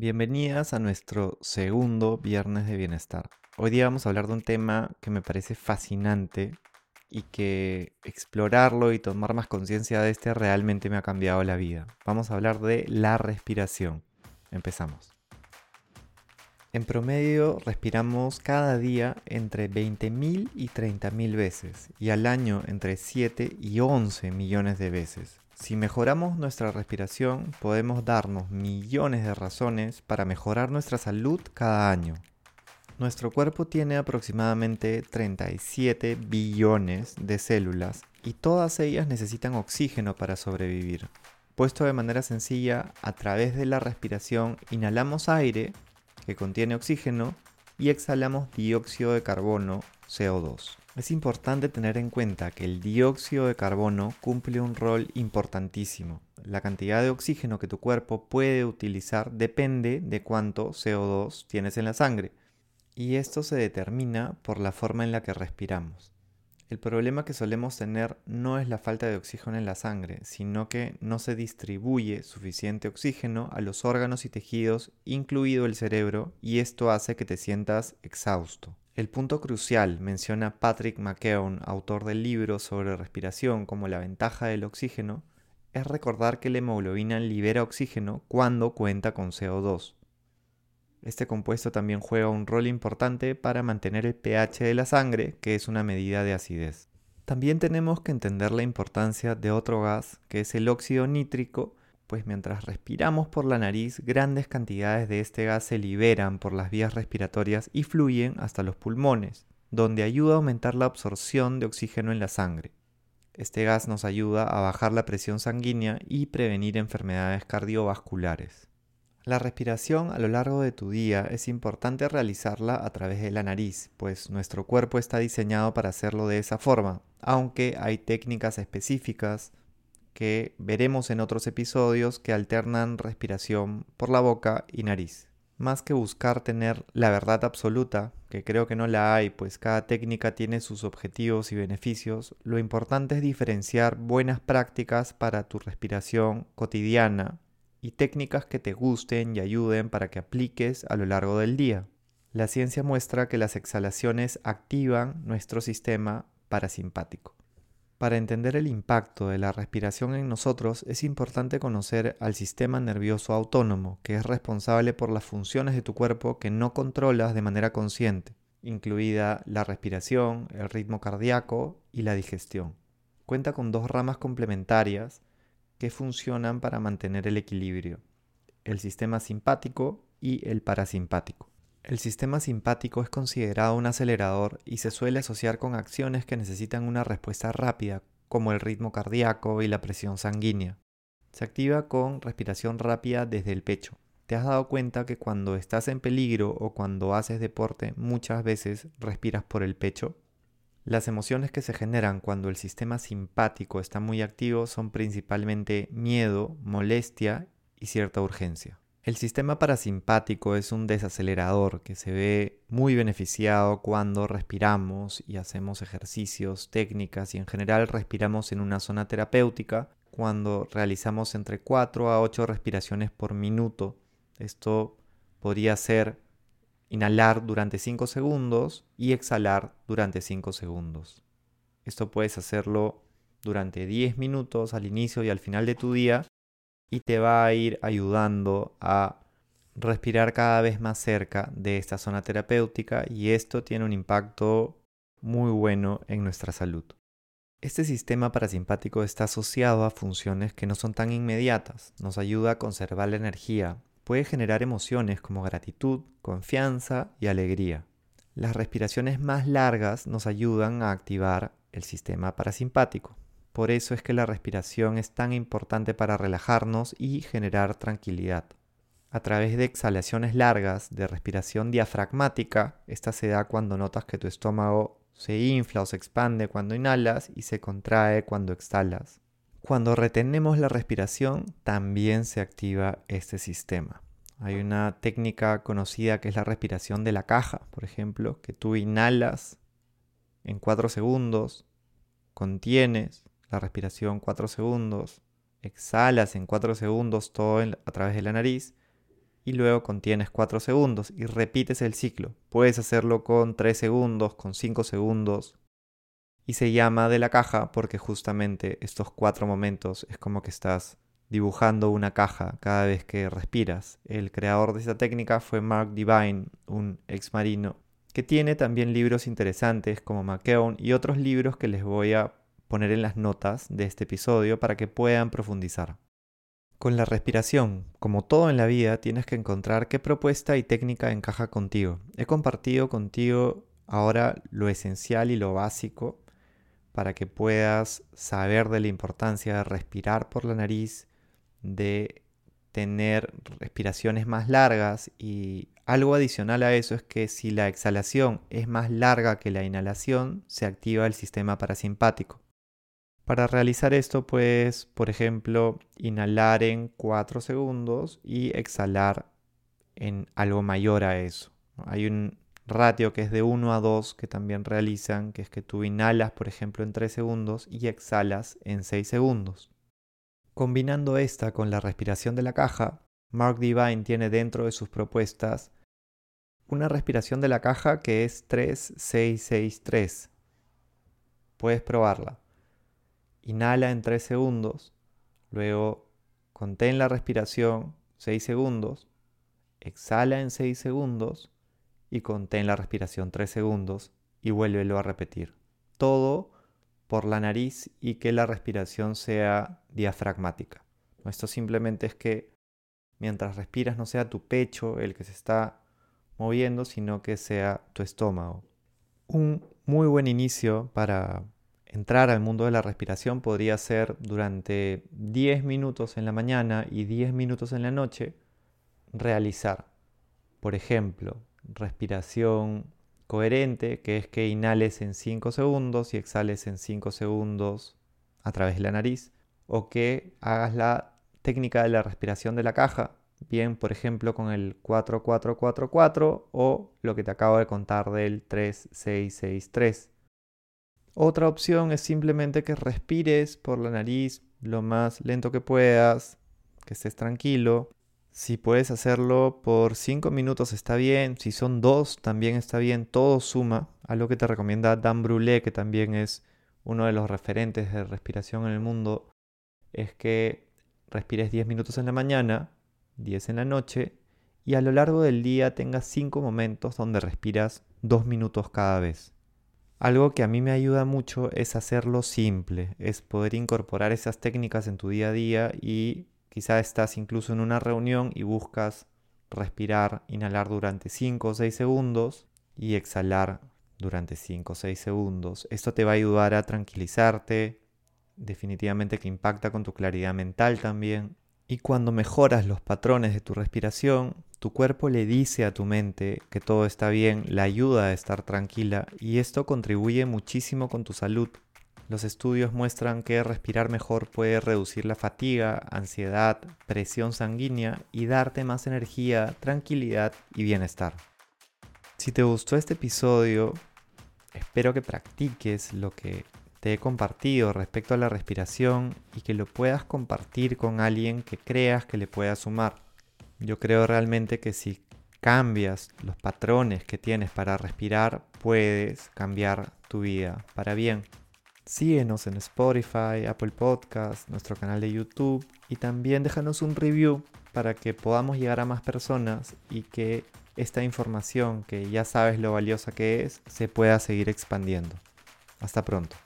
Bienvenidas a nuestro segundo viernes de bienestar. Hoy día vamos a hablar de un tema que me parece fascinante y que explorarlo y tomar más conciencia de este realmente me ha cambiado la vida. Vamos a hablar de la respiración. Empezamos. En promedio respiramos cada día entre 20.000 y 30.000 veces y al año entre 7 y 11 millones de veces. Si mejoramos nuestra respiración, podemos darnos millones de razones para mejorar nuestra salud cada año. Nuestro cuerpo tiene aproximadamente 37 billones de células y todas ellas necesitan oxígeno para sobrevivir. Puesto de manera sencilla, a través de la respiración inhalamos aire que contiene oxígeno y exhalamos dióxido de carbono, CO2. Es importante tener en cuenta que el dióxido de carbono cumple un rol importantísimo. La cantidad de oxígeno que tu cuerpo puede utilizar depende de cuánto CO2 tienes en la sangre. Y esto se determina por la forma en la que respiramos. El problema que solemos tener no es la falta de oxígeno en la sangre, sino que no se distribuye suficiente oxígeno a los órganos y tejidos, incluido el cerebro, y esto hace que te sientas exhausto. El punto crucial, menciona Patrick McKeown, autor del libro sobre respiración como la ventaja del oxígeno, es recordar que la hemoglobina libera oxígeno cuando cuenta con CO2. Este compuesto también juega un rol importante para mantener el pH de la sangre, que es una medida de acidez. También tenemos que entender la importancia de otro gas, que es el óxido nítrico, pues mientras respiramos por la nariz, grandes cantidades de este gas se liberan por las vías respiratorias y fluyen hasta los pulmones, donde ayuda a aumentar la absorción de oxígeno en la sangre. Este gas nos ayuda a bajar la presión sanguínea y prevenir enfermedades cardiovasculares. La respiración a lo largo de tu día es importante realizarla a través de la nariz, pues nuestro cuerpo está diseñado para hacerlo de esa forma, aunque hay técnicas específicas que veremos en otros episodios que alternan respiración por la boca y nariz. Más que buscar tener la verdad absoluta, que creo que no la hay, pues cada técnica tiene sus objetivos y beneficios, lo importante es diferenciar buenas prácticas para tu respiración cotidiana y técnicas que te gusten y ayuden para que apliques a lo largo del día. La ciencia muestra que las exhalaciones activan nuestro sistema parasimpático. Para entender el impacto de la respiración en nosotros es importante conocer al sistema nervioso autónomo, que es responsable por las funciones de tu cuerpo que no controlas de manera consciente, incluida la respiración, el ritmo cardíaco y la digestión. Cuenta con dos ramas complementarias que funcionan para mantener el equilibrio, el sistema simpático y el parasimpático. El sistema simpático es considerado un acelerador y se suele asociar con acciones que necesitan una respuesta rápida, como el ritmo cardíaco y la presión sanguínea. Se activa con respiración rápida desde el pecho. ¿Te has dado cuenta que cuando estás en peligro o cuando haces deporte muchas veces respiras por el pecho? Las emociones que se generan cuando el sistema simpático está muy activo son principalmente miedo, molestia y cierta urgencia. El sistema parasimpático es un desacelerador que se ve muy beneficiado cuando respiramos y hacemos ejercicios, técnicas y en general respiramos en una zona terapéutica cuando realizamos entre 4 a 8 respiraciones por minuto. Esto podría ser inhalar durante 5 segundos y exhalar durante 5 segundos. Esto puedes hacerlo durante 10 minutos al inicio y al final de tu día y te va a ir ayudando a respirar cada vez más cerca de esta zona terapéutica y esto tiene un impacto muy bueno en nuestra salud. Este sistema parasimpático está asociado a funciones que no son tan inmediatas, nos ayuda a conservar la energía, puede generar emociones como gratitud, confianza y alegría. Las respiraciones más largas nos ayudan a activar el sistema parasimpático. Por eso es que la respiración es tan importante para relajarnos y generar tranquilidad. A través de exhalaciones largas de respiración diafragmática, esta se da cuando notas que tu estómago se infla o se expande cuando inhalas y se contrae cuando exhalas. Cuando retenemos la respiración, también se activa este sistema. Hay una técnica conocida que es la respiración de la caja, por ejemplo, que tú inhalas en 4 segundos, contienes la respiración 4 segundos, exhalas en 4 segundos todo a través de la nariz y luego contienes 4 segundos y repites el ciclo. Puedes hacerlo con 3 segundos, con 5 segundos. Y se llama de la caja porque justamente estos cuatro momentos es como que estás dibujando una caja cada vez que respiras. El creador de esta técnica fue Mark Divine, un ex marino, que tiene también libros interesantes como McKeown y otros libros que les voy a poner en las notas de este episodio para que puedan profundizar. Con la respiración, como todo en la vida, tienes que encontrar qué propuesta y técnica encaja contigo. He compartido contigo ahora lo esencial y lo básico para que puedas saber de la importancia de respirar por la nariz, de tener respiraciones más largas y algo adicional a eso es que si la exhalación es más larga que la inhalación, se activa el sistema parasimpático. Para realizar esto puedes, por ejemplo, inhalar en 4 segundos y exhalar en algo mayor a eso. Hay un ratio que es de 1 a 2 que también realizan, que es que tú inhalas, por ejemplo, en 3 segundos y exhalas en 6 segundos. Combinando esta con la respiración de la caja, Mark Divine tiene dentro de sus propuestas una respiración de la caja que es 3-6-6-3. Puedes probarla. Inhala en 3 segundos, luego contén la respiración 6 segundos, exhala en 6 segundos y contén la respiración 3 segundos y vuélvelo a repetir. Todo por la nariz y que la respiración sea diafragmática. Esto simplemente es que mientras respiras no sea tu pecho el que se está moviendo, sino que sea tu estómago. Un muy buen inicio para entrar al mundo de la respiración podría ser durante 10 minutos en la mañana y 10 minutos en la noche realizar, por ejemplo, respiración coherente, que es que inhales en 5 segundos y exhales en 5 segundos a través de la nariz, o que hagas la técnica de la respiración de la caja, bien por ejemplo con el 4444 o lo que te acabo de contar del 3663. Otra opción es simplemente que respires por la nariz lo más lento que puedas, que estés tranquilo si puedes hacerlo por 5 minutos está bien, si son 2 también está bien, todo suma. Algo que te recomienda Dan Brulé, que también es uno de los referentes de respiración en el mundo, es que respires 10 minutos en la mañana, 10 en la noche y a lo largo del día tengas 5 momentos donde respiras 2 minutos cada vez. Algo que a mí me ayuda mucho es hacerlo simple, es poder incorporar esas técnicas en tu día a día y Quizá estás incluso en una reunión y buscas respirar, inhalar durante 5 o 6 segundos y exhalar durante 5 o 6 segundos. Esto te va a ayudar a tranquilizarte, definitivamente que impacta con tu claridad mental también. Y cuando mejoras los patrones de tu respiración, tu cuerpo le dice a tu mente que todo está bien, la ayuda a estar tranquila y esto contribuye muchísimo con tu salud. Los estudios muestran que respirar mejor puede reducir la fatiga, ansiedad, presión sanguínea y darte más energía, tranquilidad y bienestar. Si te gustó este episodio, espero que practiques lo que te he compartido respecto a la respiración y que lo puedas compartir con alguien que creas que le pueda sumar. Yo creo realmente que si cambias los patrones que tienes para respirar, puedes cambiar tu vida para bien. Síguenos en Spotify, Apple Podcast, nuestro canal de YouTube y también déjanos un review para que podamos llegar a más personas y que esta información que ya sabes lo valiosa que es se pueda seguir expandiendo. Hasta pronto.